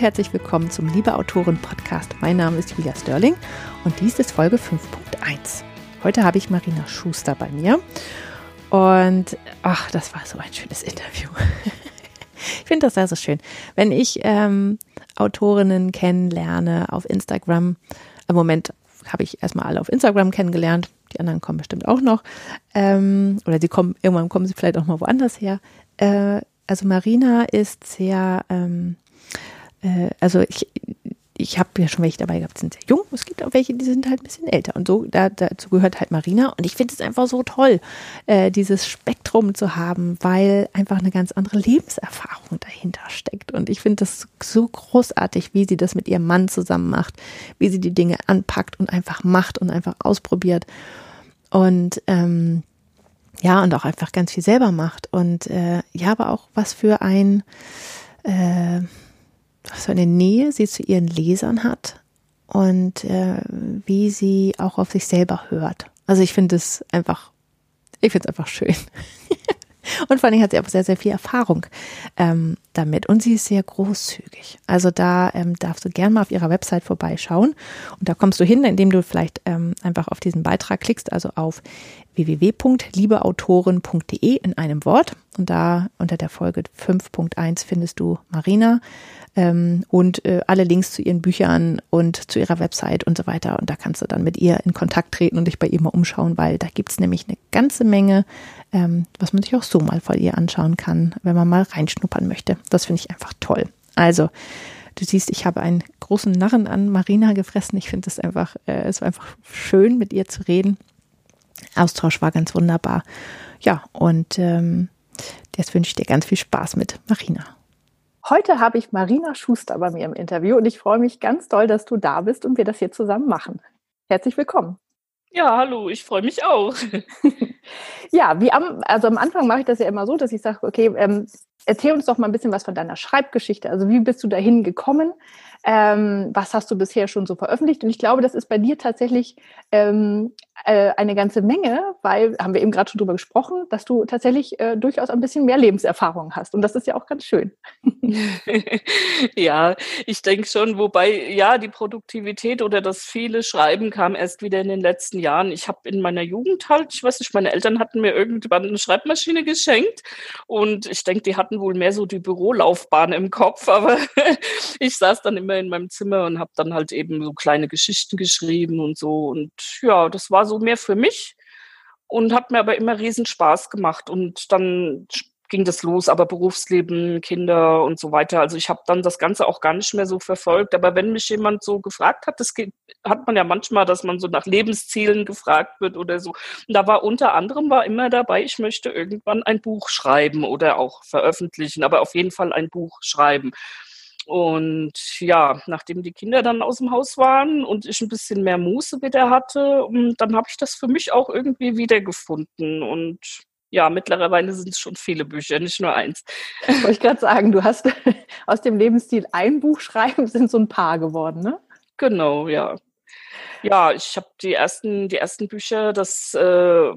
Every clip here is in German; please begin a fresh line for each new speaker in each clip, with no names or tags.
herzlich willkommen zum Liebe Autoren Podcast. Mein Name ist Julia Sterling und dies ist Folge 5.1. Heute habe ich Marina Schuster bei mir und ach, das war so ein schönes Interview. ich finde das sehr so schön. Wenn ich ähm, Autorinnen kennenlerne auf Instagram, im Moment habe ich erstmal alle auf Instagram kennengelernt, die anderen kommen bestimmt auch noch. Ähm, oder sie kommen, irgendwann kommen sie vielleicht auch mal woanders her. Äh, also Marina ist sehr, ähm, äh, also ich, ich habe ja schon welche dabei gehabt, die sind sehr jung. Es gibt auch welche, die sind halt ein bisschen älter. Und so, da, dazu gehört halt Marina. Und ich finde es einfach so toll, äh, dieses Spektrum zu haben, weil einfach eine ganz andere Lebenserfahrung dahinter steckt. Und ich finde das so großartig, wie sie das mit ihrem Mann zusammen macht, wie sie die Dinge anpackt und einfach macht und einfach ausprobiert. Und ähm, ja, und auch einfach ganz viel selber macht. Und äh, ja, aber auch was für ein, äh, was für eine Nähe sie zu ihren Lesern hat und äh, wie sie auch auf sich selber hört. Also ich finde es einfach, ich finde es einfach schön. Und vor allem hat sie auch sehr, sehr viel Erfahrung ähm, damit. Und sie ist sehr großzügig. Also da ähm, darfst du gerne mal auf ihrer Website vorbeischauen. Und da kommst du hin, indem du vielleicht ähm, einfach auf diesen Beitrag klickst, also auf www.liebeautoren.de in einem Wort. Und da unter der Folge 5.1 findest du Marina ähm, und äh, alle Links zu ihren Büchern und zu ihrer Website und so weiter. Und da kannst du dann mit ihr in Kontakt treten und dich bei ihr mal umschauen, weil da gibt es nämlich eine ganze Menge, ähm, was man sich auch so mal von ihr anschauen kann, wenn man mal reinschnuppern möchte. Das finde ich einfach toll. Also, du siehst, ich habe einen großen Narren an Marina gefressen. Ich finde es einfach, äh, es war einfach schön, mit ihr zu reden. Austausch war ganz wunderbar. Ja, und ähm, jetzt wünsche ich dir ganz viel Spaß mit Marina. Heute habe ich Marina Schuster bei mir im Interview und ich freue mich ganz doll, dass du da bist und wir das hier zusammen machen. Herzlich willkommen.
Ja, hallo, ich freue mich auch.
ja, wie am, also am Anfang mache ich das ja immer so, dass ich sage, okay, ähm, erzähl uns doch mal ein bisschen was von deiner Schreibgeschichte. Also wie bist du dahin gekommen? Ähm, was hast du bisher schon so veröffentlicht? Und ich glaube, das ist bei dir tatsächlich ähm, äh, eine ganze Menge, weil, haben wir eben gerade schon drüber gesprochen, dass du tatsächlich äh, durchaus ein bisschen mehr Lebenserfahrung hast. Und das ist ja auch ganz schön.
ja, ich denke schon, wobei, ja, die Produktivität oder das viele Schreiben kam erst wieder in den letzten Jahren. Ich habe in meiner Jugend halt, ich weiß nicht, meine Eltern hatten mir irgendwann eine Schreibmaschine geschenkt und ich denke, die hatten wohl mehr so die Bürolaufbahn im Kopf, aber ich saß dann immer in meinem Zimmer und habe dann halt eben so kleine Geschichten geschrieben und so. Und ja, das war so mehr für mich und hat mir aber immer riesen Spaß gemacht. Und dann ging das los, aber Berufsleben, Kinder und so weiter. Also ich habe dann das Ganze auch gar nicht mehr so verfolgt. Aber wenn mich jemand so gefragt hat, das geht, hat man ja manchmal, dass man so nach Lebenszielen gefragt wird oder so. Und da war unter anderem war immer dabei, ich möchte irgendwann ein Buch schreiben oder auch veröffentlichen, aber auf jeden Fall ein Buch schreiben. Und ja, nachdem die Kinder dann aus dem Haus waren und ich ein bisschen mehr Muße wieder hatte, mm, dann habe ich das für mich auch irgendwie wiedergefunden. Und ja, mittlerweile sind es schon viele Bücher, nicht nur eins.
Wollte ich gerade sagen, du hast aus dem Lebensstil ein Buch schreiben, sind so ein paar geworden, ne?
Genau, ja. Ja, ich habe die ersten, die ersten Bücher, das äh,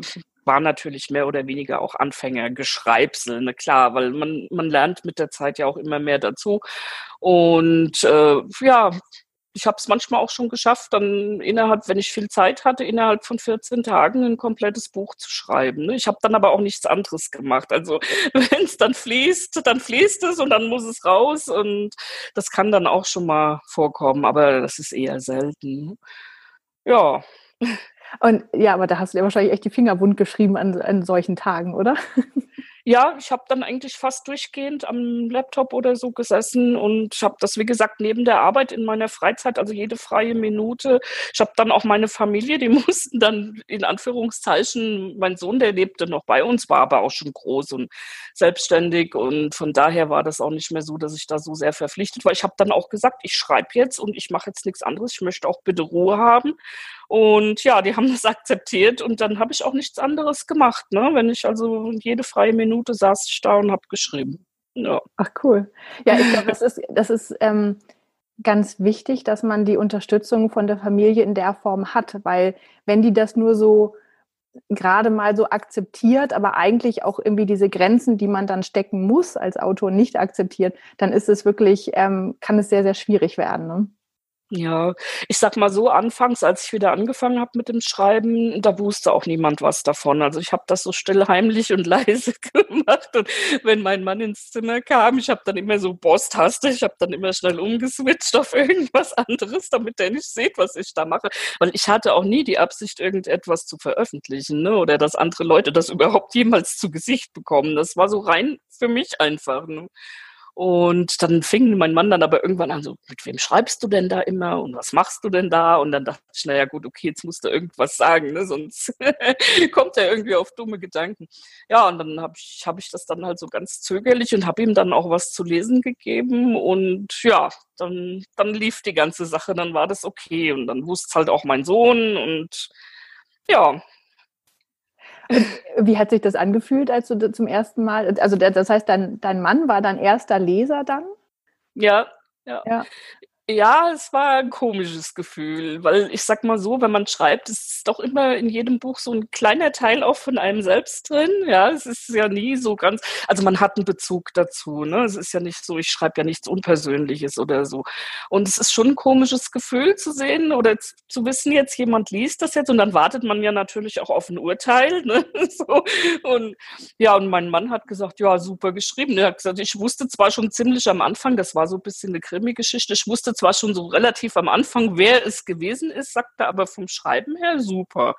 war natürlich mehr oder weniger auch Anfängergeschreibsel, ne, klar, weil man, man lernt mit der Zeit ja auch immer mehr dazu. Und äh, ja, ich habe es manchmal auch schon geschafft, dann innerhalb, wenn ich viel Zeit hatte, innerhalb von 14 Tagen ein komplettes Buch zu schreiben. Ne? Ich habe dann aber auch nichts anderes gemacht. Also wenn es dann fließt, dann fließt es und dann muss es raus. Und das kann dann auch schon mal vorkommen, aber das ist eher selten. Ja.
Und ja, aber da hast du dir wahrscheinlich echt die Finger wund geschrieben an, an solchen Tagen, oder?
Ja, ich habe dann eigentlich fast durchgehend am Laptop oder so gesessen und habe das, wie gesagt, neben der Arbeit in meiner Freizeit, also jede freie Minute. Ich habe dann auch meine Familie, die mussten dann in Anführungszeichen, mein Sohn, der lebte noch bei uns, war aber auch schon groß und selbstständig und von daher war das auch nicht mehr so, dass ich da so sehr verpflichtet war. Ich habe dann auch gesagt, ich schreibe jetzt und ich mache jetzt nichts anderes. Ich möchte auch bitte Ruhe haben. Und ja, die haben das akzeptiert und dann habe ich auch nichts anderes gemacht. Ne? Wenn ich also jede freie Minute saß ich da und habe geschrieben.
Ja. Ach cool. Ja, ich glaube, das ist, das ist ähm, ganz wichtig, dass man die Unterstützung von der Familie in der Form hat, weil wenn die das nur so
gerade mal so akzeptiert, aber eigentlich auch irgendwie diese Grenzen, die man dann stecken muss als Autor, nicht akzeptiert, dann ist es wirklich, ähm, kann es sehr, sehr schwierig werden. Ne?
Ja, ich sag mal so, anfangs, als ich wieder angefangen habe mit dem Schreiben, da wusste auch niemand was davon. Also ich habe das so still, heimlich und leise gemacht. Und wenn mein Mann ins Zimmer kam, ich habe dann immer so Boss-Taste, ich habe dann immer schnell umgeswitcht auf irgendwas anderes, damit der nicht sieht, was ich da mache. Weil ich hatte auch nie die Absicht, irgendetwas zu veröffentlichen, ne? Oder dass andere Leute das überhaupt jemals zu Gesicht bekommen. Das war so rein für mich einfach. Ne? Und dann fing mein Mann dann aber irgendwann an, so, mit wem schreibst du denn da immer und was machst du denn da? Und dann dachte ich, naja gut, okay, jetzt musst du irgendwas sagen, ne? sonst kommt er irgendwie auf dumme Gedanken. Ja, und dann habe ich, hab ich das dann halt so ganz zögerlich und habe ihm dann auch was zu lesen gegeben. Und ja, dann, dann lief die ganze Sache, dann war das okay. Und dann wusste halt auch mein Sohn und ja,
wie hat sich das angefühlt, als du zum ersten Mal, also das heißt, dein, dein Mann war dein erster Leser dann?
Ja, ja. ja. Ja, es war ein komisches Gefühl, weil ich sag mal so, wenn man schreibt, ist doch immer in jedem Buch so ein kleiner Teil auch von einem selbst drin. Ja, es ist ja nie so ganz, also man hat einen Bezug dazu. Ne? Es ist ja nicht so, ich schreibe ja nichts Unpersönliches oder so. Und es ist schon ein komisches Gefühl zu sehen oder zu wissen, jetzt jemand liest das jetzt und dann wartet man ja natürlich auch auf ein Urteil. Ne? so. Und ja, und mein Mann hat gesagt, ja, super geschrieben. Er hat gesagt, ich wusste zwar schon ziemlich am Anfang, das war so ein bisschen eine Krimi-Geschichte, ich wusste zwar schon so relativ am Anfang, wer es gewesen ist, sagte aber vom Schreiben her super.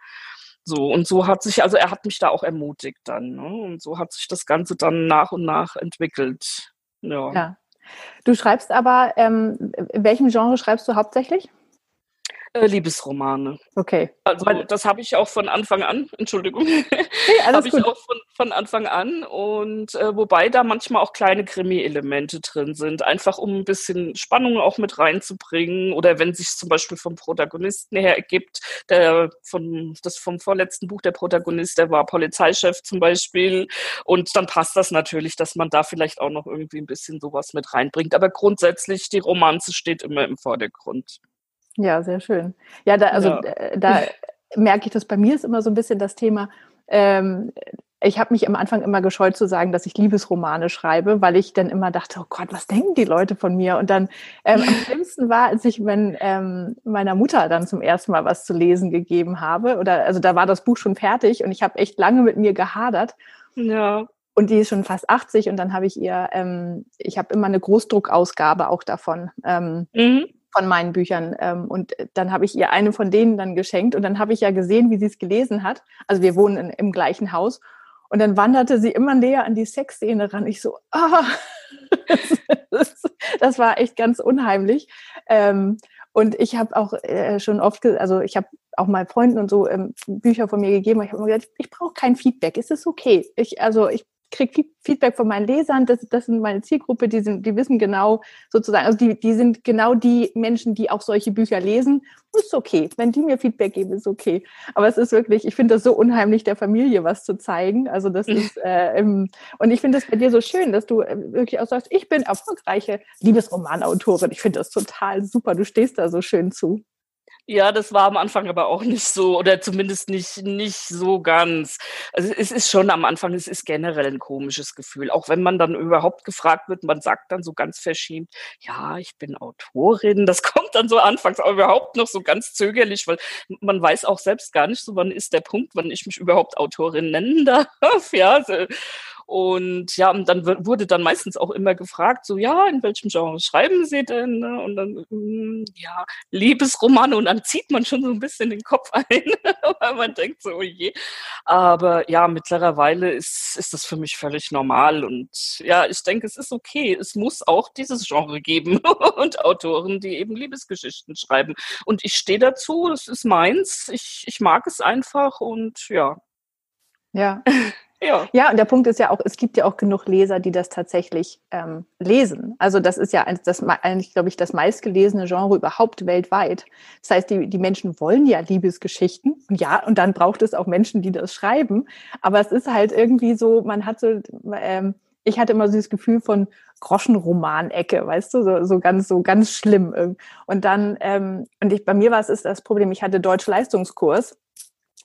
So, und so hat sich, also er hat mich da auch ermutigt dann. Ne? Und so hat sich das Ganze dann nach und nach entwickelt. Ja. ja.
Du schreibst aber, ähm, in welchem Genre schreibst du hauptsächlich?
Äh, Liebesromane.
Okay.
Also das habe ich auch von Anfang an, Entschuldigung, hey, habe ich auch von, von Anfang an und äh, wobei da manchmal auch kleine Krimi-Elemente drin sind, einfach um ein bisschen Spannung auch mit reinzubringen oder wenn sich zum Beispiel vom Protagonisten her ergibt, der von das vom vorletzten Buch der Protagonist, der war Polizeichef zum Beispiel und dann passt das natürlich, dass man da vielleicht auch noch irgendwie ein bisschen sowas mit reinbringt, aber grundsätzlich die Romanze steht immer im Vordergrund.
Ja, sehr schön. Ja, da, also ja. Äh, da merke ich das bei mir ist immer so ein bisschen das Thema. Ähm, ich habe mich am Anfang immer gescheut zu sagen, dass ich Liebesromane schreibe, weil ich dann immer dachte, oh Gott, was denken die Leute von mir? Und dann ähm, am schlimmsten war, als ich wenn, ähm, meiner Mutter dann zum ersten Mal was zu lesen gegeben habe. Oder also da war das Buch schon fertig und ich habe echt lange mit mir gehadert.
Ja.
Und die ist schon fast 80 und dann habe ich ihr, ähm, ich habe immer eine Großdruckausgabe auch davon. Ähm, mhm von meinen Büchern. Ähm, und dann habe ich ihr eine von denen dann geschenkt und dann habe ich ja gesehen, wie sie es gelesen hat. Also wir wohnen in, im gleichen Haus. Und dann wanderte sie immer näher an die Sexszene ran. Ich so, ah, das, das, war echt ganz unheimlich. Ähm, und ich habe auch äh, schon oft, also ich habe auch mal Freunden und so ähm, Bücher von mir gegeben. Ich habe immer gesagt, ich brauche kein Feedback. Es ist okay. Ich, also ich kriege Feedback von meinen Lesern, das, das sind meine Zielgruppe, die sind, die wissen genau sozusagen, also die, die sind genau die Menschen, die auch solche Bücher lesen. Ist okay. Wenn die mir Feedback geben, ist okay. Aber es ist wirklich, ich finde das so unheimlich, der Familie was zu zeigen. Also das mhm. ist, äh, und ich finde es bei dir so schön, dass du äh, wirklich auch sagst, ich bin erfolgreiche Liebesromanautorin. Ich finde das total super. Du stehst da so schön zu.
Ja, das war am Anfang aber auch nicht so oder zumindest nicht, nicht so ganz. Also es ist schon am Anfang, es ist generell ein komisches Gefühl. Auch wenn man dann überhaupt gefragt wird, man sagt dann so ganz verschämt, ja, ich bin Autorin. Das kommt dann so anfangs auch überhaupt noch so ganz zögerlich, weil man weiß auch selbst gar nicht so, wann ist der Punkt, wann ich mich überhaupt Autorin nennen darf. Ja, also, und ja, und dann wurde dann meistens auch immer gefragt, so, ja, in welchem Genre schreiben Sie denn? Ne? Und dann, hm, ja, Liebesromane. Und dann zieht man schon so ein bisschen den Kopf ein, weil man denkt so, oh je. Aber ja, mittlerweile ist, ist das für mich völlig normal. Und ja, ich denke, es ist okay. Es muss auch dieses Genre geben und Autoren, die eben Liebesgeschichten schreiben. Und ich stehe dazu, es ist meins. Ich, ich mag es einfach und ja.
Ja. Ja. ja, und der Punkt ist ja auch, es gibt ja auch genug Leser, die das tatsächlich ähm, lesen. Also das ist ja das, eigentlich, glaube ich, das meistgelesene Genre überhaupt weltweit. Das heißt, die, die Menschen wollen ja Liebesgeschichten. Und ja, und dann braucht es auch Menschen, die das schreiben. Aber es ist halt irgendwie so, man hat so, ähm, ich hatte immer so das Gefühl von Groschenroman-Ecke, weißt du, so, so ganz, so ganz schlimm. Und dann, ähm, und ich, bei mir war es ist das Problem, ich hatte Deutsch-Leistungskurs.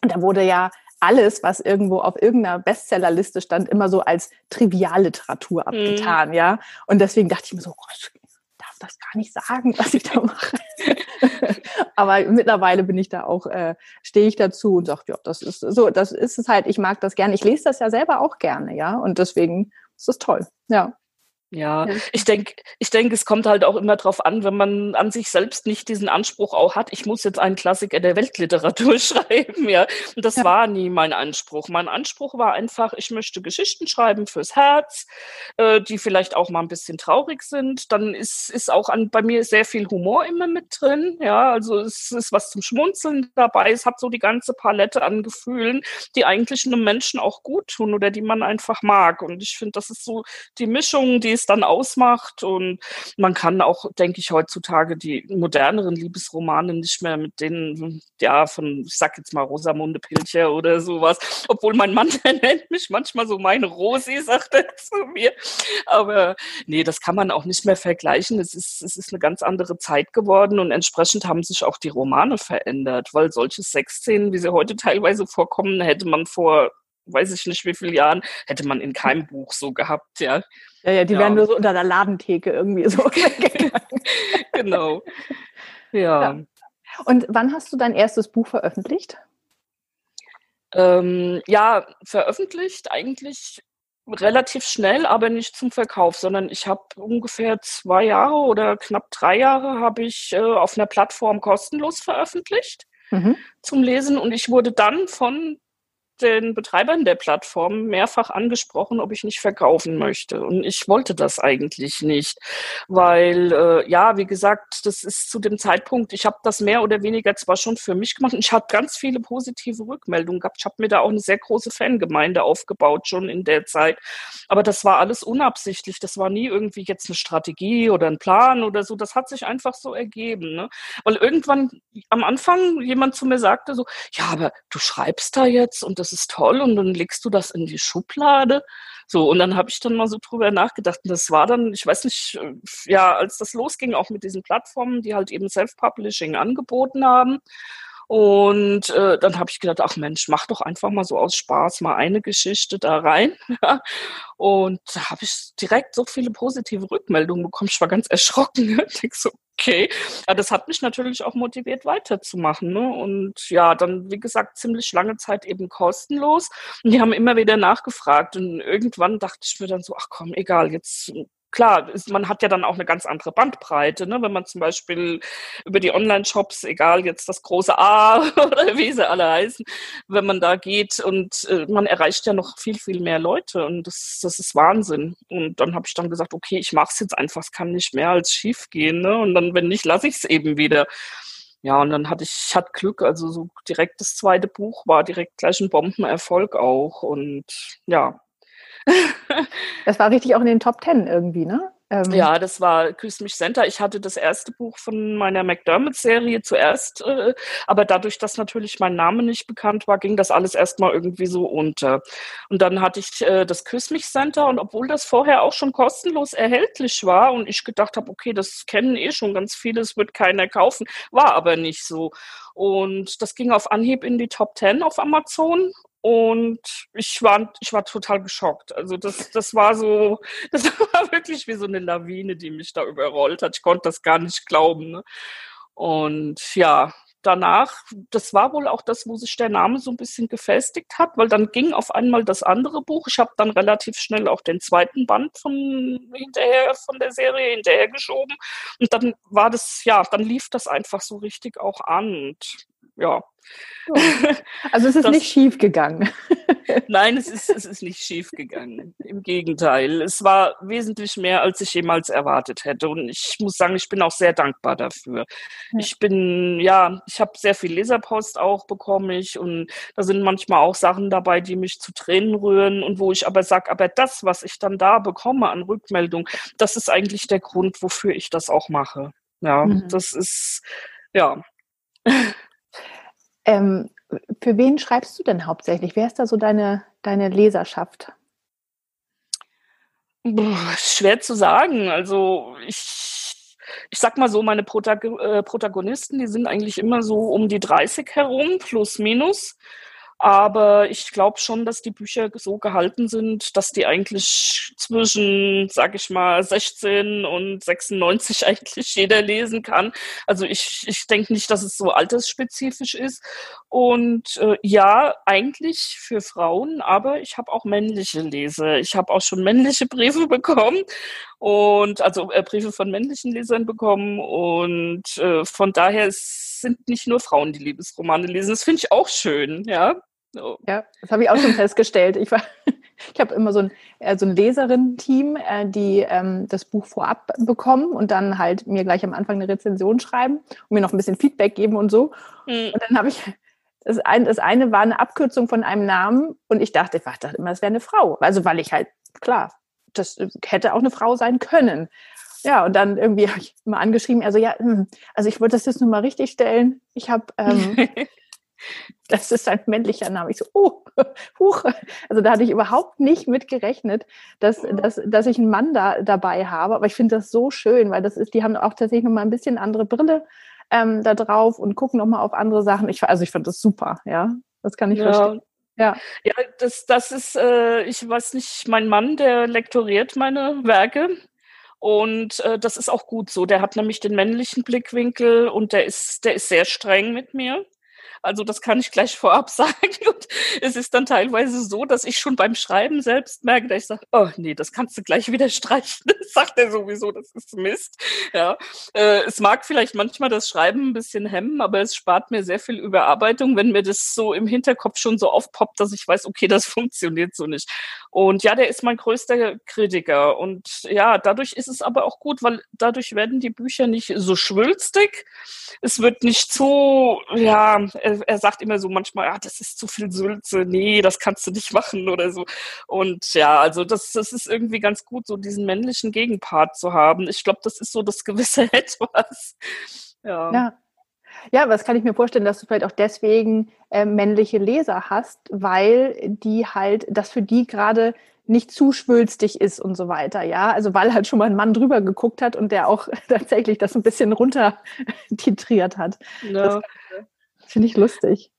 Und da wurde ja alles, was irgendwo auf irgendeiner Bestsellerliste stand, immer so als Trivialliteratur mhm. abgetan, mhm. ja. Und deswegen dachte ich mir so, oh, ich darf das gar nicht sagen, was ich da mache. Aber mittlerweile bin ich da auch, äh, stehe ich dazu und sage, ja, das ist so, das ist es halt, ich mag das gerne. Ich lese das ja selber auch gerne, ja. Und deswegen ist es toll, ja.
Ja, ich denke, ich denke, es kommt halt auch immer darauf an, wenn man an sich selbst nicht diesen Anspruch auch hat, ich muss jetzt einen Klassiker der Weltliteratur schreiben, ja. Und das ja. war nie mein Anspruch. Mein Anspruch war einfach, ich möchte Geschichten schreiben fürs Herz, äh, die vielleicht auch mal ein bisschen traurig sind. Dann ist, ist auch an, bei mir sehr viel Humor immer mit drin, ja. Also es ist was zum Schmunzeln dabei. Es hat so die ganze Palette an Gefühlen, die eigentlich einem Menschen auch gut tun oder die man einfach mag. Und ich finde, das ist so die Mischung, die es dann ausmacht. Und man kann auch, denke ich, heutzutage die moderneren Liebesromane nicht mehr mit denen, ja, von, ich sag jetzt mal Rosamunde Pilcher oder sowas. Obwohl mein Mann, der nennt mich manchmal so meine Rosi, sagt er zu mir. Aber nee, das kann man auch nicht mehr vergleichen. Es ist, es ist eine ganz andere Zeit geworden und entsprechend haben sich auch die Romane verändert, weil solche Sexszenen, wie sie heute teilweise vorkommen, hätte man vor weiß ich nicht wie viele Jahren, hätte man in keinem Buch so gehabt, ja.
Ja, ja, die ja. wären nur so unter der Ladentheke irgendwie so
genau. Ja. ja.
Und wann hast du dein erstes Buch veröffentlicht?
Ähm, ja, veröffentlicht eigentlich relativ schnell, aber nicht zum Verkauf, sondern ich habe ungefähr zwei Jahre oder knapp drei Jahre habe ich äh, auf einer Plattform kostenlos veröffentlicht mhm. zum Lesen und ich wurde dann von den Betreibern der Plattform mehrfach angesprochen, ob ich nicht verkaufen möchte. Und ich wollte das eigentlich nicht, weil, äh, ja, wie gesagt, das ist zu dem Zeitpunkt, ich habe das mehr oder weniger zwar schon für mich gemacht und ich habe ganz viele positive Rückmeldungen gehabt. Ich habe mir da auch eine sehr große Fangemeinde aufgebaut schon in der Zeit. Aber das war alles unabsichtlich. Das war nie irgendwie jetzt eine Strategie oder ein Plan oder so. Das hat sich einfach so ergeben. Ne? Weil irgendwann am Anfang jemand zu mir sagte so, ja, aber du schreibst da jetzt und das das ist toll und dann legst du das in die Schublade. So, und dann habe ich dann mal so drüber nachgedacht. Und das war dann, ich weiß nicht, äh, ja, als das losging, auch mit diesen Plattformen, die halt eben Self-Publishing angeboten haben. Und äh, dann habe ich gedacht, ach Mensch, mach doch einfach mal so aus Spaß mal eine Geschichte da rein. und da habe ich direkt so viele positive Rückmeldungen bekommen. Ich war ganz erschrocken. ich so, okay. Ja, das hat mich natürlich auch motiviert, weiterzumachen. Ne? Und ja, dann, wie gesagt, ziemlich lange Zeit eben kostenlos. Und die haben immer wieder nachgefragt. Und irgendwann dachte ich mir dann so, ach komm, egal, jetzt klar, man hat ja dann auch eine ganz andere Bandbreite, ne? wenn man zum Beispiel über die Online-Shops, egal jetzt das große A oder wie sie alle heißen, wenn man da geht und äh, man erreicht ja noch viel, viel mehr Leute und das, das ist Wahnsinn. Und dann habe ich dann gesagt, okay, ich mache es jetzt einfach, es kann nicht mehr als schief gehen. Ne? Und dann, wenn nicht, lasse ich es eben wieder. Ja, und dann hatte ich, ich hatte Glück, also so direkt das zweite Buch war direkt gleich ein Bombenerfolg auch. Und ja,
das war richtig auch in den Top Ten irgendwie, ne?
Ähm. Ja, das war Küss mich Center. Ich hatte das erste Buch von meiner McDermott-Serie zuerst, äh, aber dadurch, dass natürlich mein Name nicht bekannt war, ging das alles erstmal irgendwie so unter. Und dann hatte ich äh, das Küss mich Center und obwohl das vorher auch schon kostenlos erhältlich war und ich gedacht habe, okay, das kennen eh schon ganz viele, es wird keiner kaufen, war aber nicht so. Und das ging auf Anhieb in die Top Ten auf Amazon und ich war, ich war total geschockt. Also das, das war so, das war wirklich wie so eine Lawine, die mich da überrollt hat. Ich konnte das gar nicht glauben. Ne? Und ja, danach, das war wohl auch das, wo sich der Name so ein bisschen gefestigt hat, weil dann ging auf einmal das andere Buch. Ich habe dann relativ schnell auch den zweiten Band von hinterher von der Serie hinterher geschoben und dann war das ja, dann lief das einfach so richtig auch an und ja.
Also es ist das, nicht schief gegangen.
Nein, es ist, es ist nicht schief gegangen. Im Gegenteil. Es war wesentlich mehr, als ich jemals erwartet hätte. Und ich muss sagen, ich bin auch sehr dankbar dafür. Ich bin, ja, ich habe sehr viel Leserpost auch bekommen ich und da sind manchmal auch Sachen dabei, die mich zu Tränen rühren und wo ich aber sage, aber das, was ich dann da bekomme an Rückmeldung, das ist eigentlich der Grund, wofür ich das auch mache. Ja, mhm. das ist, ja.
Ähm, für wen schreibst du denn hauptsächlich? Wer ist da so deine, deine Leserschaft?
schwer zu sagen. Also ich, ich sag mal so, meine Protag äh, Protagonisten, die sind eigentlich immer so um die 30 herum, plus minus. Aber ich glaube schon, dass die Bücher so gehalten sind, dass die eigentlich zwischen, sag ich mal, 16 und 96 eigentlich jeder lesen kann. Also ich, ich denke nicht, dass es so altersspezifisch ist. Und äh, ja, eigentlich für Frauen, aber ich habe auch männliche Leser. Ich habe auch schon männliche Briefe bekommen und also äh, Briefe von männlichen Lesern bekommen. Und äh, von daher sind nicht nur Frauen, die Liebesromane lesen. Das finde ich auch schön, ja.
So. Ja, das habe ich auch schon festgestellt. Ich, ich habe immer so ein, äh, so ein Leserinnen-Team, äh, die ähm, das Buch vorab bekommen und dann halt mir gleich am Anfang eine Rezension schreiben und mir noch ein bisschen Feedback geben und so. Mhm. Und dann habe ich, das, ein, das eine war eine Abkürzung von einem Namen und ich dachte, ich dachte immer, es wäre eine Frau. Also weil ich halt, klar, das hätte auch eine Frau sein können. Ja, und dann irgendwie habe ich mal angeschrieben, also ja, hm, also ich wollte das jetzt nur mal richtig stellen. Ich habe ähm, das ist ein männlicher Name. Ich so, oh, huch. Also da hatte ich überhaupt nicht mit gerechnet, dass, dass, dass ich einen Mann da dabei habe. Aber ich finde das so schön, weil das ist, die haben auch tatsächlich nochmal ein bisschen andere Brille ähm, da drauf und gucken nochmal auf andere Sachen. Ich, also ich fand das super, ja. Das kann ich ja. verstehen.
Ja, ja das, das ist, äh, ich weiß nicht, mein Mann, der lektoriert meine Werke. Und äh, das ist auch gut so. Der hat nämlich den männlichen Blickwinkel und der ist, der ist sehr streng mit mir. Also das kann ich gleich vorab sagen. Und es ist dann teilweise so, dass ich schon beim Schreiben selbst merke, dass ich sage, oh nee, das kannst du gleich wieder streichen. Das sagt er sowieso, das ist Mist. Ja, äh, es mag vielleicht manchmal das Schreiben ein bisschen hemmen, aber es spart mir sehr viel Überarbeitung, wenn mir das so im Hinterkopf schon so aufpoppt, dass ich weiß, okay, das funktioniert so nicht. Und ja, der ist mein größter Kritiker. Und ja, dadurch ist es aber auch gut, weil dadurch werden die Bücher nicht so schwülstig. Es wird nicht so, ja, er, er sagt immer so manchmal, ja, das ist zu viel Sülze, nee, das kannst du nicht machen oder so. Und ja, also das, das ist irgendwie ganz gut, so diesen männlichen Gegenpart zu haben. Ich glaube, das ist so das gewisse Etwas.
Ja. ja. Ja, aber das kann ich mir vorstellen, dass du vielleicht auch deswegen äh, männliche Leser hast, weil die halt, das für die gerade nicht zu schwülstig ist und so weiter, ja. Also weil halt schon mal ein Mann drüber geguckt hat und der auch tatsächlich das ein bisschen runter titriert hat. Ja. Finde ich lustig.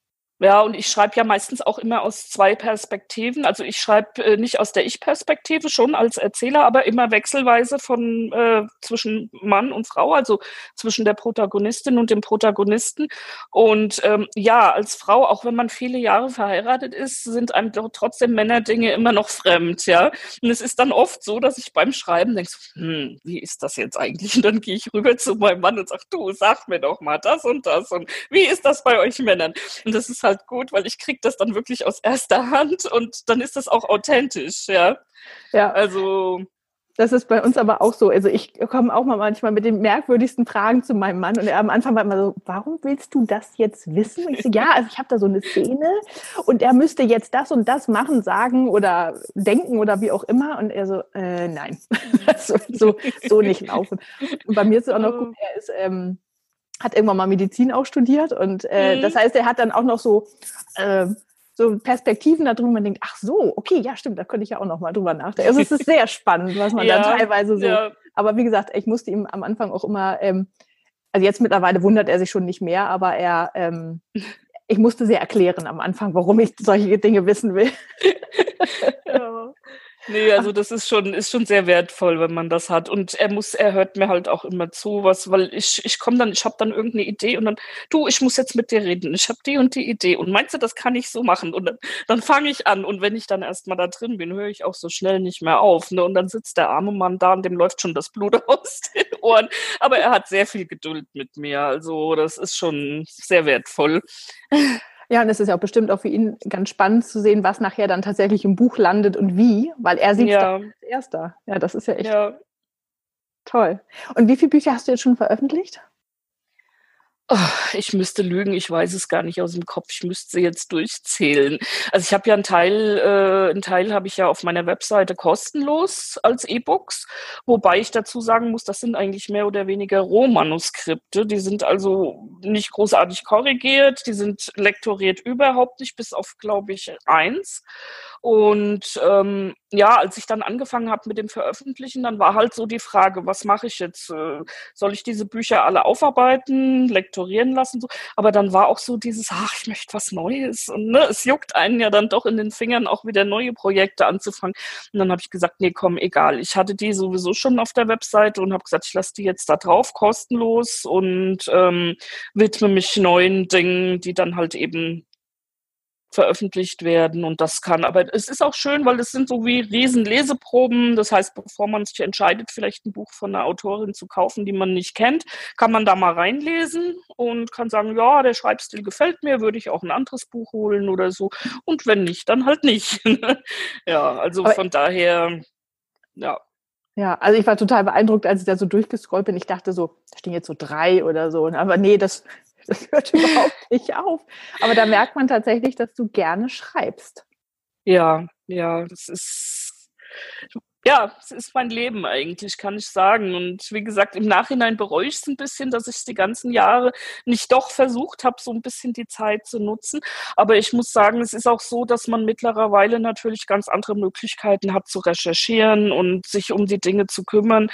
Ja, und ich schreibe ja meistens auch immer aus zwei Perspektiven. Also ich schreibe äh, nicht aus der Ich-Perspektive, schon als Erzähler, aber immer wechselweise von äh, zwischen Mann und Frau, also zwischen der Protagonistin und dem Protagonisten. Und ähm, ja, als Frau, auch wenn man viele Jahre verheiratet ist, sind einem doch trotzdem Männerdinge immer noch fremd, ja. Und es ist dann oft so, dass ich beim Schreiben denke, hm, wie ist das jetzt eigentlich? Und dann gehe ich rüber zu meinem Mann und sage, du, sag mir doch mal das und das und wie ist das bei euch Männern? Und das ist halt halt gut, weil ich kriege das dann wirklich aus erster Hand und dann ist das auch authentisch, ja.
Ja. Also das ist bei uns aber auch so. Also ich komme auch mal manchmal mit den merkwürdigsten Fragen zu meinem Mann und er am Anfang war immer so, warum willst du das jetzt wissen? Und ich so, ja, also ich habe da so eine Szene und er müsste jetzt das und das machen, sagen oder denken oder wie auch immer. Und er so, äh, nein, so, so, so nicht laufen. Und bei mir ist es auch noch gut, er ist ähm, hat irgendwann mal Medizin auch studiert und äh, mhm. das heißt, er hat dann auch noch so äh, so Perspektiven da drüben, man denkt, ach so, okay, ja, stimmt, da könnte ich ja auch noch mal drüber nachdenken. Also es ist sehr spannend, was man ja, dann teilweise so. Ja. Aber wie gesagt, ich musste ihm am Anfang auch immer, ähm, also jetzt mittlerweile wundert er sich schon nicht mehr, aber er, ähm, ich musste sehr erklären am Anfang, warum ich solche Dinge wissen will.
ja. Nee, also das ist schon, ist schon sehr wertvoll, wenn man das hat. Und er muss, er hört mir halt auch immer zu, was, weil ich, ich komme dann, ich habe dann irgendeine Idee und dann, du, ich muss jetzt mit dir reden. Ich habe die und die Idee. Und meinst du, das kann ich so machen? Und dann, dann fange ich an. Und wenn ich dann erstmal da drin bin, höre ich auch so schnell nicht mehr auf. Ne? Und dann sitzt der arme Mann da und dem läuft schon das Blut aus den Ohren. Aber er hat sehr viel Geduld mit mir. Also das ist schon sehr wertvoll.
Ja, und es ist ja auch bestimmt auch für ihn ganz spannend zu sehen, was nachher dann tatsächlich im Buch landet und wie, weil er sieht es ja. als erster. Ja, das ist ja echt ja. toll. Und wie viele Bücher hast du jetzt schon veröffentlicht?
Oh, ich müsste lügen, ich weiß es gar nicht aus dem Kopf. Ich müsste sie jetzt durchzählen. Also ich habe ja einen Teil, äh, einen Teil habe ich ja auf meiner Webseite kostenlos als E-Books, wobei ich dazu sagen muss, das sind eigentlich mehr oder weniger Rohmanuskripte. Die sind also nicht großartig korrigiert, die sind lektoriert überhaupt nicht, bis auf glaube ich eins. Und ähm, ja, als ich dann angefangen habe mit dem Veröffentlichen, dann war halt so die Frage, was mache ich jetzt? Äh, soll ich diese Bücher alle aufarbeiten, lektorieren lassen? Aber dann war auch so dieses, ach, ich möchte was Neues. Und ne, es juckt einen ja dann doch in den Fingern, auch wieder neue Projekte anzufangen. Und dann habe ich gesagt, nee, komm, egal. Ich hatte die sowieso schon auf der Webseite und habe gesagt, ich lasse die jetzt da drauf, kostenlos und ähm, widme mich neuen Dingen, die dann halt eben veröffentlicht werden und das kann. Aber es ist auch schön, weil es sind so wie riesen Leseproben. Das heißt, bevor man sich entscheidet, vielleicht ein Buch von einer Autorin zu kaufen, die man nicht kennt, kann man da mal reinlesen und kann sagen, ja, der Schreibstil gefällt mir, würde ich auch ein anderes Buch holen oder so. Und wenn nicht, dann halt nicht. ja, also Aber von daher, ja.
Ja, also ich war total beeindruckt, als ich da so durchgescrollt bin. Ich dachte so, da stehen jetzt so drei oder so. Aber nee, das, das hört überhaupt nicht auf. Aber da merkt man tatsächlich, dass du gerne schreibst.
Ja, ja, das ist ja, es ist mein Leben eigentlich, kann ich sagen. Und wie gesagt, im Nachhinein bereue ich es ein bisschen, dass ich die ganzen Jahre nicht doch versucht habe, so ein bisschen die Zeit zu nutzen. Aber ich muss sagen, es ist auch so, dass man mittlerweile natürlich ganz andere Möglichkeiten hat zu recherchieren und sich um die Dinge zu kümmern.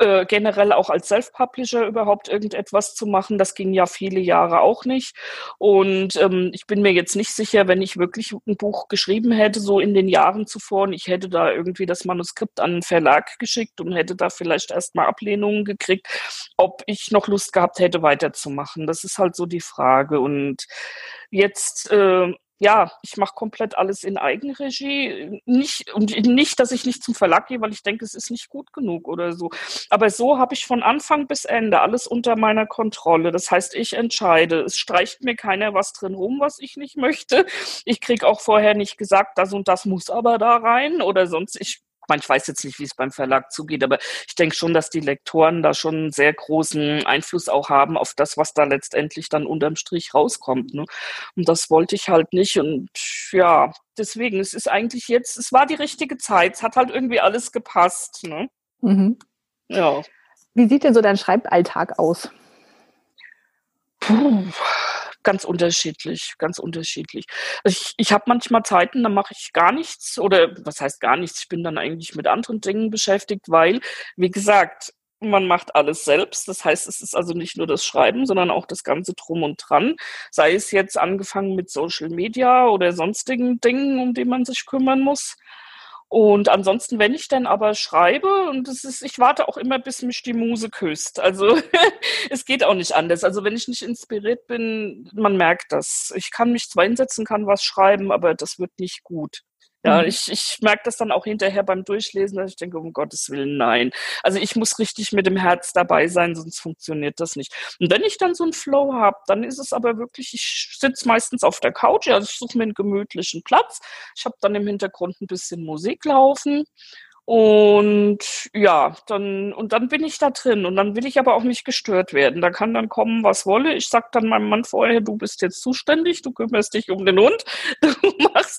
Äh, generell auch als Self-Publisher überhaupt irgendetwas zu machen. Das ging ja viele Jahre auch nicht. Und ähm, ich bin mir jetzt nicht sicher, wenn ich wirklich ein Buch geschrieben hätte, so in den Jahren zuvor, und ich hätte da irgendwie das Manuskript Manuskript an einen Verlag geschickt und hätte da vielleicht erstmal Ablehnungen gekriegt, ob ich noch Lust gehabt hätte, weiterzumachen. Das ist halt so die Frage. Und jetzt äh, ja, ich mache komplett alles in Eigenregie. Nicht, und nicht, dass ich nicht zum Verlag gehe, weil ich denke, es ist nicht gut genug oder so. Aber so habe ich von Anfang bis Ende alles unter meiner Kontrolle. Das heißt, ich entscheide. Es streicht mir keiner was drin rum, was ich nicht möchte. Ich kriege auch vorher nicht gesagt, das und das muss aber da rein oder sonst. Ich ich weiß jetzt nicht, wie es beim Verlag zugeht, aber ich denke schon, dass die Lektoren da schon einen sehr großen Einfluss auch haben auf das, was da letztendlich dann unterm Strich rauskommt. Ne? Und das wollte ich halt nicht. Und ja, deswegen, es ist eigentlich jetzt, es war die richtige Zeit. Es hat halt irgendwie alles gepasst. Ne? Mhm.
Ja. Wie sieht denn so dein Schreiballtag aus?
Puh ganz unterschiedlich, ganz unterschiedlich. Ich, ich habe manchmal Zeiten, da mache ich gar nichts oder was heißt gar nichts, ich bin dann eigentlich mit anderen Dingen beschäftigt, weil, wie gesagt, man macht alles selbst. Das heißt, es ist also nicht nur das Schreiben, sondern auch das ganze Drum und Dran. Sei es jetzt angefangen mit Social Media oder sonstigen Dingen, um die man sich kümmern muss. Und ansonsten, wenn ich dann aber schreibe, und es ist, ich warte auch immer, bis mich die Muse küsst. Also es geht auch nicht anders. Also wenn ich nicht inspiriert bin, man merkt das. Ich kann mich zwar hinsetzen, kann was schreiben, aber das wird nicht gut. Ja, mhm. ich, ich merke das dann auch hinterher beim Durchlesen, dass ich denke, um Gottes Willen, nein. Also ich muss richtig mit dem Herz dabei sein, sonst funktioniert das nicht. Und wenn ich dann so einen Flow habe, dann ist es aber wirklich, ich sitze meistens auf der Couch, also ich suche mir einen gemütlichen Platz. Ich habe dann im Hintergrund ein bisschen Musik laufen und ja, dann, und dann bin ich da drin und dann will ich aber auch nicht gestört werden. Da kann dann kommen, was wolle. Ich sag dann meinem Mann vorher, du bist jetzt zuständig, du kümmerst dich um den Hund, du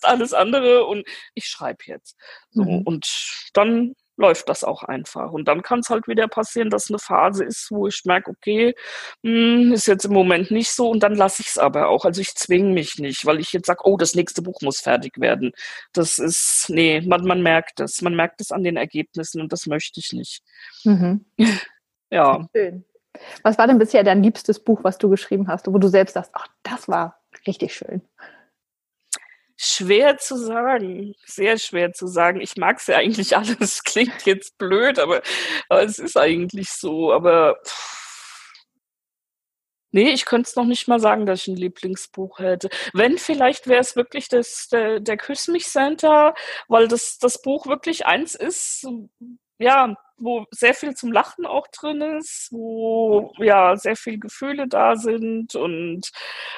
machst alles andere und ich schreibe jetzt. So, mhm. Und dann läuft das auch einfach. Und dann kann es halt wieder passieren, dass eine Phase ist, wo ich merke, okay, mh, hm, ist jetzt im Moment nicht so und dann lasse ich es aber auch. Also ich zwinge mich nicht, weil ich jetzt sage, oh, das nächste Buch muss fertig werden. Das ist, nee, man, man merkt es. Man merkt es an den Ergebnissen und das möchte ich nicht. Mhm.
ja. Schön. Was war denn bisher dein liebstes Buch, was du geschrieben hast, wo du selbst sagst, ach, das war richtig schön?
Schwer zu sagen, sehr schwer zu sagen. Ich mag es ja eigentlich alles. Klingt jetzt blöd, aber, aber es ist eigentlich so. Aber pff. nee, ich könnte es noch nicht mal sagen, dass ich ein Lieblingsbuch hätte. Wenn, vielleicht wäre es wirklich das, der, der Küss mich Center, weil das, das Buch wirklich eins ist, ja, wo sehr viel zum Lachen auch drin ist, wo ja sehr viel Gefühle da sind und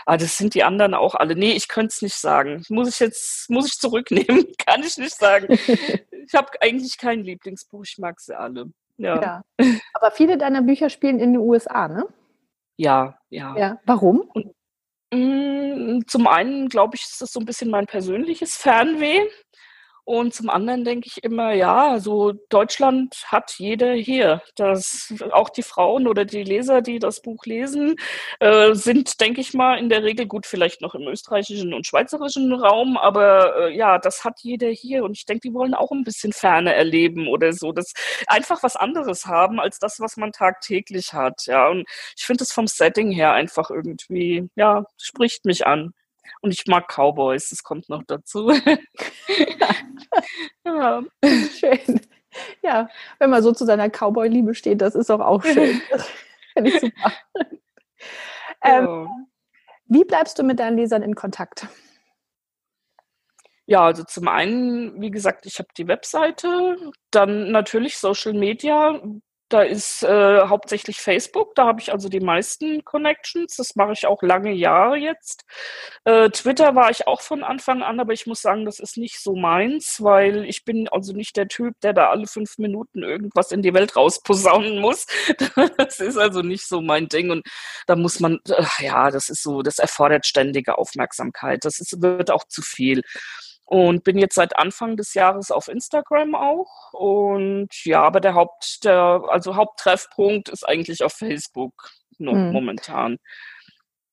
ah, das sind die anderen auch alle. Nee, ich könnte es nicht sagen. Muss ich jetzt, muss ich zurücknehmen, kann ich nicht sagen. ich habe eigentlich kein Lieblingsbuch, ich mag sie alle. Ja. ja.
Aber viele deiner Bücher spielen in den USA, ne?
Ja, ja.
Ja. Warum? Und,
mh, mm, zum einen, glaube ich, ist das so ein bisschen mein persönliches Fernweh. Und zum anderen denke ich immer, ja, so Deutschland hat jeder hier. Das, auch die Frauen oder die Leser, die das Buch lesen, äh, sind, denke ich mal, in der Regel gut, vielleicht noch im österreichischen und schweizerischen Raum, aber äh, ja, das hat jeder hier. Und ich denke, die wollen auch ein bisschen Ferne erleben oder so. Das einfach was anderes haben als das, was man tagtäglich hat. Ja, und ich finde es vom Setting her einfach irgendwie, ja, spricht mich an. Und ich mag Cowboys, das kommt noch dazu.
ja. Schön. Ja, wenn man so zu seiner Cowboy-Liebe steht, das ist doch auch schön. Finde ich super. Ähm, Wie bleibst du mit deinen Lesern in Kontakt?
Ja, also zum einen, wie gesagt, ich habe die Webseite, dann natürlich Social Media, da ist äh, hauptsächlich Facebook, da habe ich also die meisten Connections. Das mache ich auch lange Jahre jetzt. Äh, Twitter war ich auch von Anfang an, aber ich muss sagen, das ist nicht so meins, weil ich bin also nicht der Typ, der da alle fünf Minuten irgendwas in die Welt rausposaunen muss. Das ist also nicht so mein Ding. Und da muss man, äh, ja, das ist so, das erfordert ständige Aufmerksamkeit. Das ist, wird auch zu viel und bin jetzt seit Anfang des Jahres auf Instagram auch. Und ja, aber der Haupt, der, also Haupttreffpunkt ist eigentlich auf Facebook noch hm. momentan.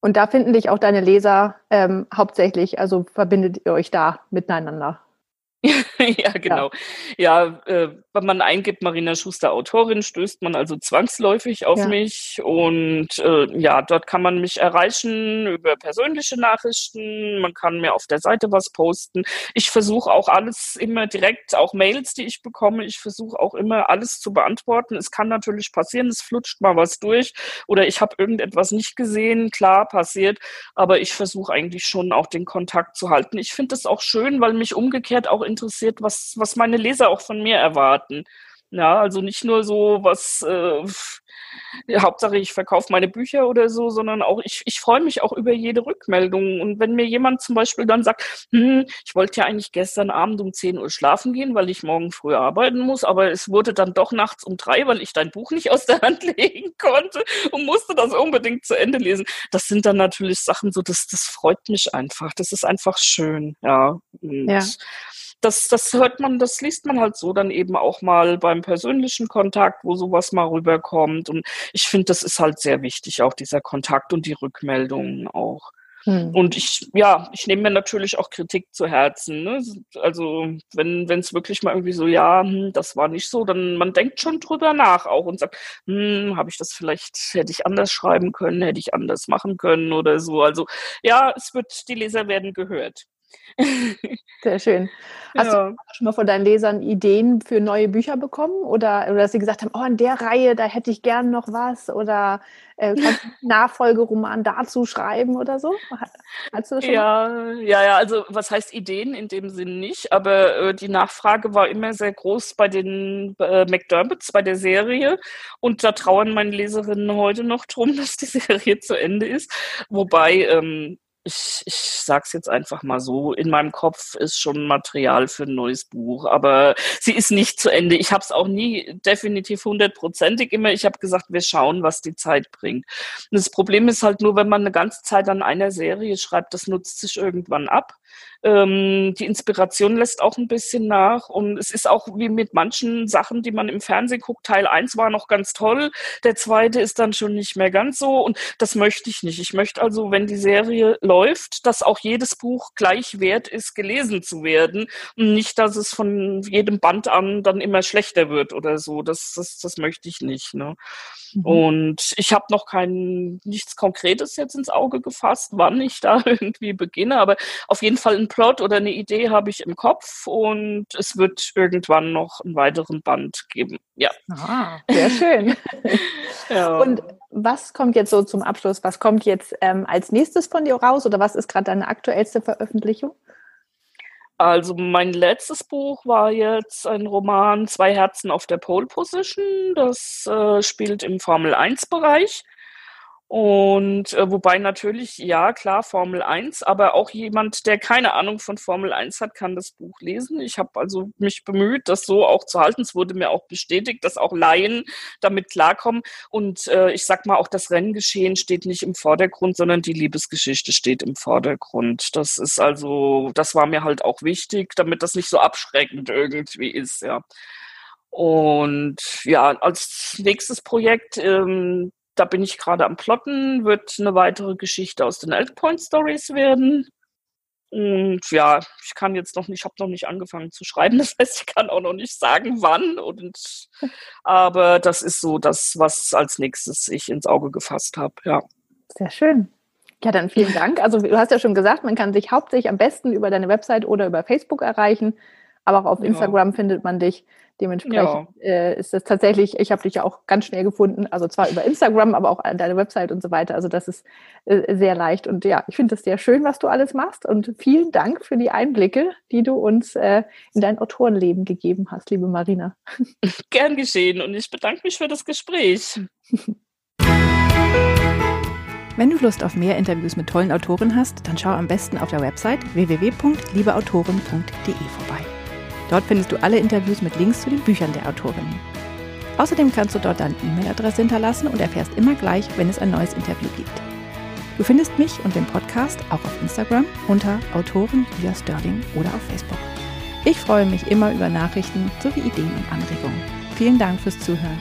Und da finden dich auch deine Leser ähm, hauptsächlich, also verbindet ihr euch da miteinander?
ja, genau. Ja, ja äh, wenn man eingibt, Marina Schuster Autorin, stößt man also zwangsläufig auf ja. mich. Und äh, ja, dort kann man mich erreichen über persönliche Nachrichten. Man kann mir auf der Seite was posten. Ich versuche auch alles immer direkt, auch Mails, die ich bekomme, ich versuche auch immer alles zu beantworten. Es kann natürlich passieren, es flutscht mal was durch oder ich habe irgendetwas nicht gesehen. Klar, passiert. Aber ich versuche eigentlich schon auch den Kontakt zu halten. Ich finde es auch schön, weil mich umgekehrt auch interessiert, was, was meine Leser auch von mir erwarten. Ja, also nicht nur so was, äh, Hauptsache ich verkaufe meine Bücher oder so, sondern auch ich, ich freue mich auch über jede Rückmeldung. Und wenn mir jemand zum Beispiel dann sagt, hm, ich wollte ja eigentlich gestern Abend um 10 Uhr schlafen gehen, weil ich morgen früh arbeiten muss, aber es wurde dann doch nachts um drei, weil ich dein Buch nicht aus der Hand legen konnte und musste das unbedingt zu Ende lesen. Das sind dann natürlich Sachen so, das, das freut mich einfach. Das ist einfach schön, ja. Und ja das, das hört man, das liest man halt so dann eben auch mal beim persönlichen Kontakt, wo sowas mal rüberkommt. Und ich finde, das ist halt sehr wichtig, auch dieser Kontakt und die Rückmeldungen auch. Hm. Und ich, ja, ich nehme mir natürlich auch Kritik zu Herzen. Ne? Also wenn es wirklich mal irgendwie so, ja, hm, das war nicht so, dann man denkt schon drüber nach auch und sagt, hm, habe ich das vielleicht, hätte ich anders schreiben können, hätte ich anders machen können oder so. Also ja, es wird, die Leser werden gehört.
Sehr schön. Hast ja. du schon mal von deinen Lesern Ideen für neue Bücher bekommen? Oder, oder dass sie gesagt haben, oh, in der Reihe, da hätte ich gern noch was? Oder äh, kannst du einen Nachfolgeroman dazu schreiben oder so?
Hast du das schon ja, mal? ja, ja, also was heißt Ideen in dem Sinn nicht, aber äh, die Nachfrage war immer sehr groß bei den äh, McDermotts, bei der Serie. Und da trauern meine Leserinnen heute noch drum, dass die Serie zu Ende ist. Wobei ähm, ich, ich sag's jetzt einfach mal so, in meinem Kopf ist schon Material für ein neues Buch, aber sie ist nicht zu Ende. Ich habe es auch nie definitiv hundertprozentig immer. Ich habe gesagt, wir schauen, was die Zeit bringt. Und das Problem ist halt nur, wenn man eine ganze Zeit an einer Serie schreibt, das nutzt sich irgendwann ab. Ähm, die Inspiration lässt auch ein bisschen nach. Und es ist auch wie mit manchen Sachen, die man im Fernsehen guckt. Teil 1 war noch ganz toll, der zweite ist dann schon nicht mehr ganz so. Und das möchte ich nicht. Ich möchte also, wenn die Serie läuft, dass auch jedes Buch gleich wert ist, gelesen zu werden. Und nicht, dass es von jedem Band an dann immer schlechter wird oder so. Das, das, das möchte ich nicht. Ne? Mhm. Und ich habe noch kein nichts Konkretes jetzt ins Auge gefasst, wann ich da irgendwie beginne. Aber auf jeden Fall ein Plot oder eine Idee habe ich im Kopf und es wird irgendwann noch einen weiteren Band geben. Ja.
Ah, sehr schön. ja. Und was kommt jetzt so zum Abschluss? Was kommt jetzt ähm, als nächstes von dir raus oder was ist gerade deine aktuellste Veröffentlichung?
Also mein letztes Buch war jetzt ein Roman Zwei Herzen auf der Pole Position. Das äh, spielt im Formel 1 Bereich. Und äh, wobei natürlich, ja, klar, Formel 1, aber auch jemand, der keine Ahnung von Formel 1 hat, kann das Buch lesen. Ich habe also mich bemüht, das so auch zu halten. Es wurde mir auch bestätigt, dass auch Laien damit klarkommen. Und äh, ich sag mal, auch das Renngeschehen steht nicht im Vordergrund, sondern die Liebesgeschichte steht im Vordergrund. Das ist also, das war mir halt auch wichtig, damit das nicht so abschreckend irgendwie ist, ja. Und ja, als nächstes Projekt, ähm, da bin ich gerade am Plotten, wird eine weitere Geschichte aus den Elk Point Stories werden. Und ja, ich kann jetzt noch nicht, ich habe noch nicht angefangen zu schreiben. Das heißt, ich kann auch noch nicht sagen, wann. Und, aber das ist so das, was als nächstes ich ins Auge gefasst habe. Ja.
Sehr schön. Ja, dann vielen Dank. Also du hast ja schon gesagt, man kann sich hauptsächlich am besten über deine Website oder über Facebook erreichen, aber auch auf Instagram ja. findet man dich. Dementsprechend ja. äh, ist das tatsächlich, ich habe dich ja auch ganz schnell gefunden, also zwar über Instagram, aber auch an deine Website und so weiter. Also das ist äh, sehr leicht. Und ja, ich finde es sehr schön, was du alles machst. Und vielen Dank für die Einblicke, die du uns äh, in dein Autorenleben gegeben hast, liebe Marina.
Gern geschehen und ich bedanke mich für das Gespräch.
Wenn du Lust auf mehr Interviews mit tollen Autoren hast, dann schau am besten auf der Website www.liebeautoren.de vorbei. Dort findest du alle Interviews mit Links zu den Büchern der Autorinnen. Außerdem kannst du dort deine E-Mail-Adresse hinterlassen und erfährst immer gleich, wenn es ein neues Interview gibt. Du findest mich und den Podcast auch auf Instagram unter Autorin Julia Sterling oder auf Facebook. Ich freue mich immer über Nachrichten sowie Ideen und Anregungen. Vielen Dank fürs Zuhören.